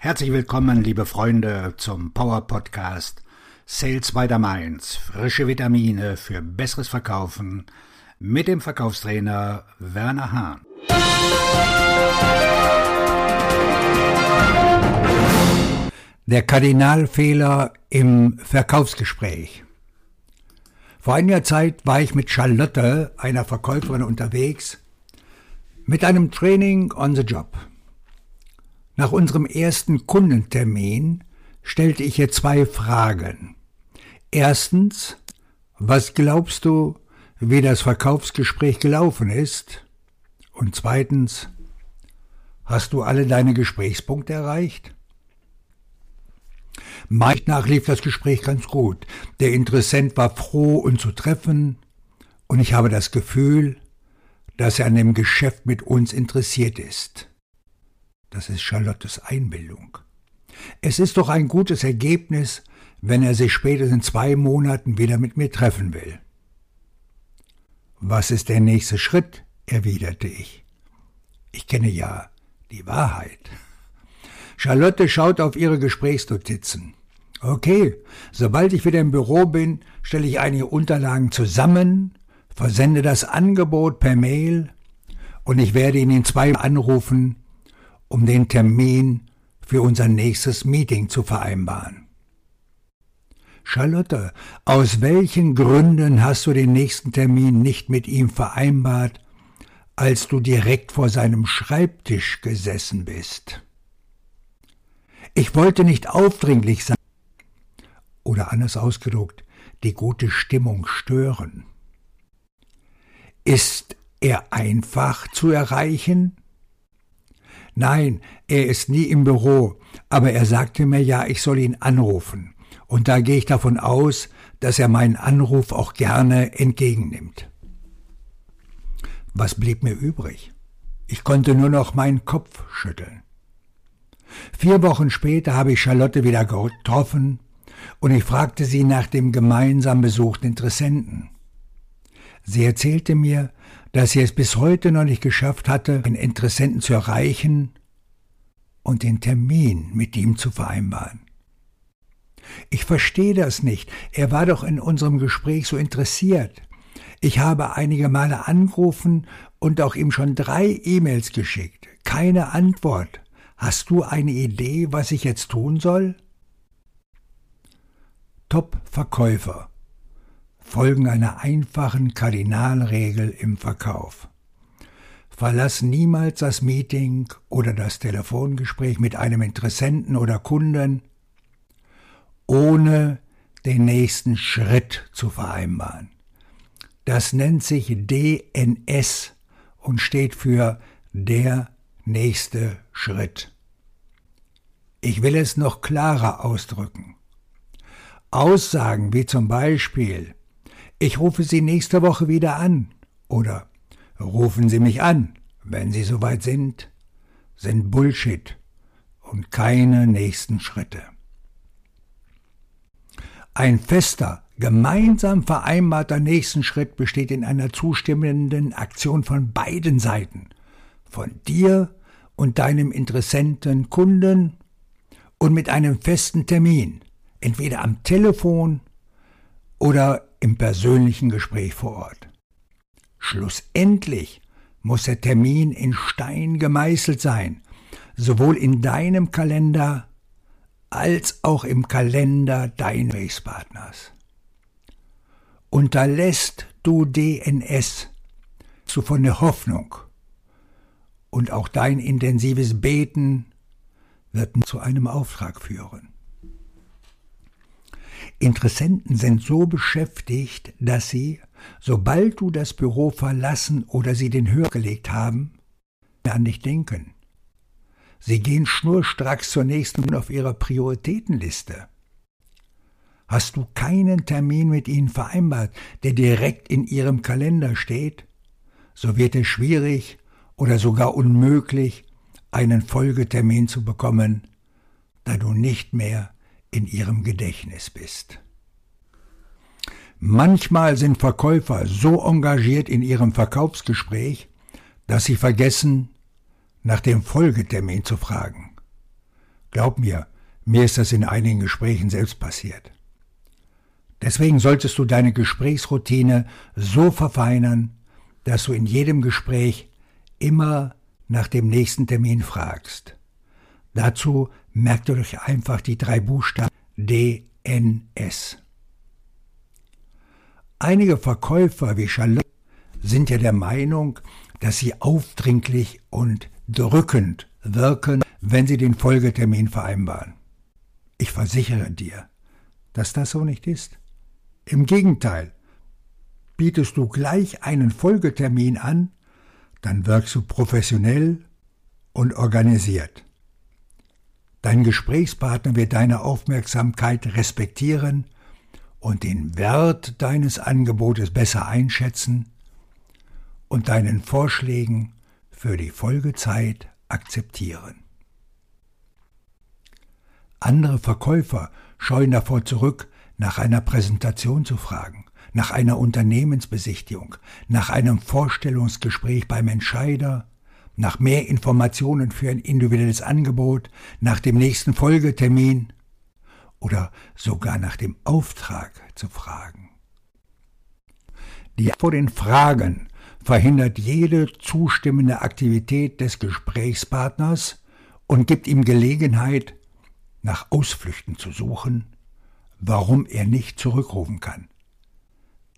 Herzlich willkommen, liebe Freunde, zum Power Podcast Sales by the Mainz. Frische Vitamine für besseres Verkaufen mit dem Verkaufstrainer Werner Hahn. Der Kardinalfehler im Verkaufsgespräch. Vor einiger Zeit war ich mit Charlotte, einer Verkäuferin, unterwegs, mit einem Training on the Job. Nach unserem ersten Kundentermin stellte ich ihr zwei Fragen. Erstens, was glaubst du, wie das Verkaufsgespräch gelaufen ist? Und zweitens, hast du alle deine Gesprächspunkte erreicht? Meist nach lief das Gespräch ganz gut. Der Interessent war froh, uns zu treffen, und ich habe das Gefühl, dass er an dem Geschäft mit uns interessiert ist. Das ist Charlottes Einbildung. Es ist doch ein gutes Ergebnis, wenn er sich spätestens in zwei Monaten wieder mit mir treffen will. Was ist der nächste Schritt? erwiderte ich. Ich kenne ja die Wahrheit. Charlotte schaut auf ihre Gesprächsnotizen. Okay, sobald ich wieder im Büro bin, stelle ich einige Unterlagen zusammen, versende das Angebot per Mail und ich werde ihn in zwei anrufen, um den Termin für unser nächstes Meeting zu vereinbaren. Charlotte, aus welchen Gründen hast du den nächsten Termin nicht mit ihm vereinbart, als du direkt vor seinem Schreibtisch gesessen bist? Ich wollte nicht aufdringlich sein oder anders ausgedruckt, die gute Stimmung stören. Ist er einfach zu erreichen? Nein, er ist nie im Büro, aber er sagte mir ja, ich soll ihn anrufen. Und da gehe ich davon aus, dass er meinen Anruf auch gerne entgegennimmt. Was blieb mir übrig? Ich konnte nur noch meinen Kopf schütteln. Vier Wochen später habe ich Charlotte wieder getroffen und ich fragte sie nach dem gemeinsam besuchten Interessenten. Sie erzählte mir, dass sie es bis heute noch nicht geschafft hatte, einen Interessenten zu erreichen und den Termin mit ihm zu vereinbaren. Ich verstehe das nicht. Er war doch in unserem Gespräch so interessiert. Ich habe einige Male angerufen und auch ihm schon drei E-Mails geschickt. Keine Antwort. Hast du eine Idee, was ich jetzt tun soll? Top-Verkäufer folgen einer einfachen Kardinalregel im Verkauf. Verlass niemals das Meeting oder das Telefongespräch mit einem Interessenten oder Kunden, ohne den nächsten Schritt zu vereinbaren. Das nennt sich DNS und steht für der nächste Schritt. Ich will es noch klarer ausdrücken. Aussagen wie zum Beispiel ich rufe Sie nächste Woche wieder an. Oder rufen Sie mich an, wenn Sie soweit sind, sind Bullshit und keine nächsten Schritte. Ein fester, gemeinsam vereinbarter nächsten Schritt besteht in einer zustimmenden Aktion von beiden Seiten, von dir und deinem Interessenten Kunden und mit einem festen Termin, entweder am Telefon oder im persönlichen Gespräch vor Ort. Schlussendlich muss der Termin in Stein gemeißelt sein, sowohl in deinem Kalender als auch im Kalender deines Gesprächspartners. Unterlässt du DNS, zu von der Hoffnung und auch dein intensives Beten wird zu einem Auftrag führen. Interessenten sind so beschäftigt, dass sie, sobald du das Büro verlassen oder sie den Hör gelegt haben, an dich denken. Sie gehen schnurstracks zur nächsten auf ihrer Prioritätenliste. Hast du keinen Termin mit ihnen vereinbart, der direkt in ihrem Kalender steht, so wird es schwierig oder sogar unmöglich, einen Folgetermin zu bekommen, da du nicht mehr in ihrem Gedächtnis bist. Manchmal sind Verkäufer so engagiert in ihrem Verkaufsgespräch, dass sie vergessen, nach dem Folgetermin zu fragen. Glaub mir, mir ist das in einigen Gesprächen selbst passiert. Deswegen solltest du deine Gesprächsroutine so verfeinern, dass du in jedem Gespräch immer nach dem nächsten Termin fragst. Dazu merkt ihr euch einfach die drei Buchstaben DNS. Einige Verkäufer wie Charlotte sind ja der Meinung, dass sie aufdringlich und drückend wirken, wenn sie den Folgetermin vereinbaren. Ich versichere dir, dass das so nicht ist. Im Gegenteil, bietest du gleich einen Folgetermin an, dann wirkst du professionell und organisiert. Dein Gesprächspartner wird deine Aufmerksamkeit respektieren und den Wert deines Angebotes besser einschätzen und deinen Vorschlägen für die Folgezeit akzeptieren. Andere Verkäufer scheuen davor zurück, nach einer Präsentation zu fragen, nach einer Unternehmensbesichtigung, nach einem Vorstellungsgespräch beim Entscheider, nach mehr Informationen für ein individuelles Angebot, nach dem nächsten Folgetermin oder sogar nach dem Auftrag zu fragen. Die vor den Fragen verhindert jede zustimmende Aktivität des Gesprächspartners und gibt ihm Gelegenheit, nach Ausflüchten zu suchen, warum er nicht zurückrufen kann.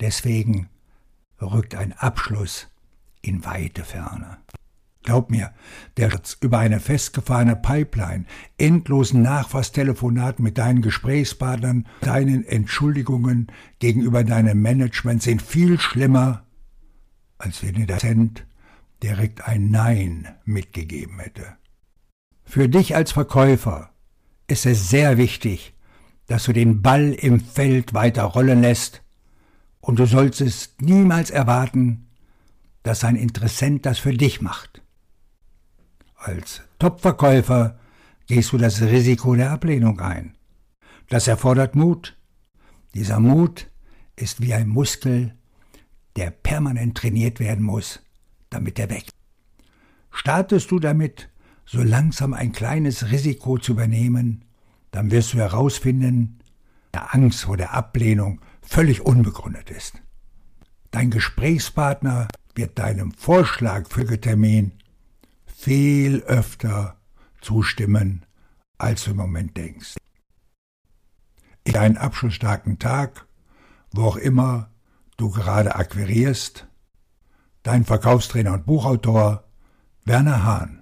Deswegen rückt ein Abschluss in weite Ferne. Glaub mir, der über eine festgefahrene Pipeline, endlosen Nachfasstelefonaten mit deinen Gesprächspartnern, deinen Entschuldigungen gegenüber deinem Management sind viel schlimmer, als wenn der Cent direkt ein Nein mitgegeben hätte. Für dich als Verkäufer ist es sehr wichtig, dass du den Ball im Feld weiter rollen lässt und du solltest niemals erwarten, dass ein Interessent das für dich macht. Als Topverkäufer gehst du das Risiko der Ablehnung ein. Das erfordert Mut. Dieser Mut ist wie ein Muskel, der permanent trainiert werden muss, damit er wächst. Startest du damit, so langsam ein kleines Risiko zu übernehmen, dann wirst du herausfinden, der Angst vor der Ablehnung völlig unbegründet ist. Dein Gesprächspartner wird deinem Vorschlag für Termin viel öfter zustimmen, als du im Moment denkst. In einen abschlussstarken Tag, wo auch immer du gerade akquirierst, dein Verkaufstrainer und Buchautor Werner Hahn.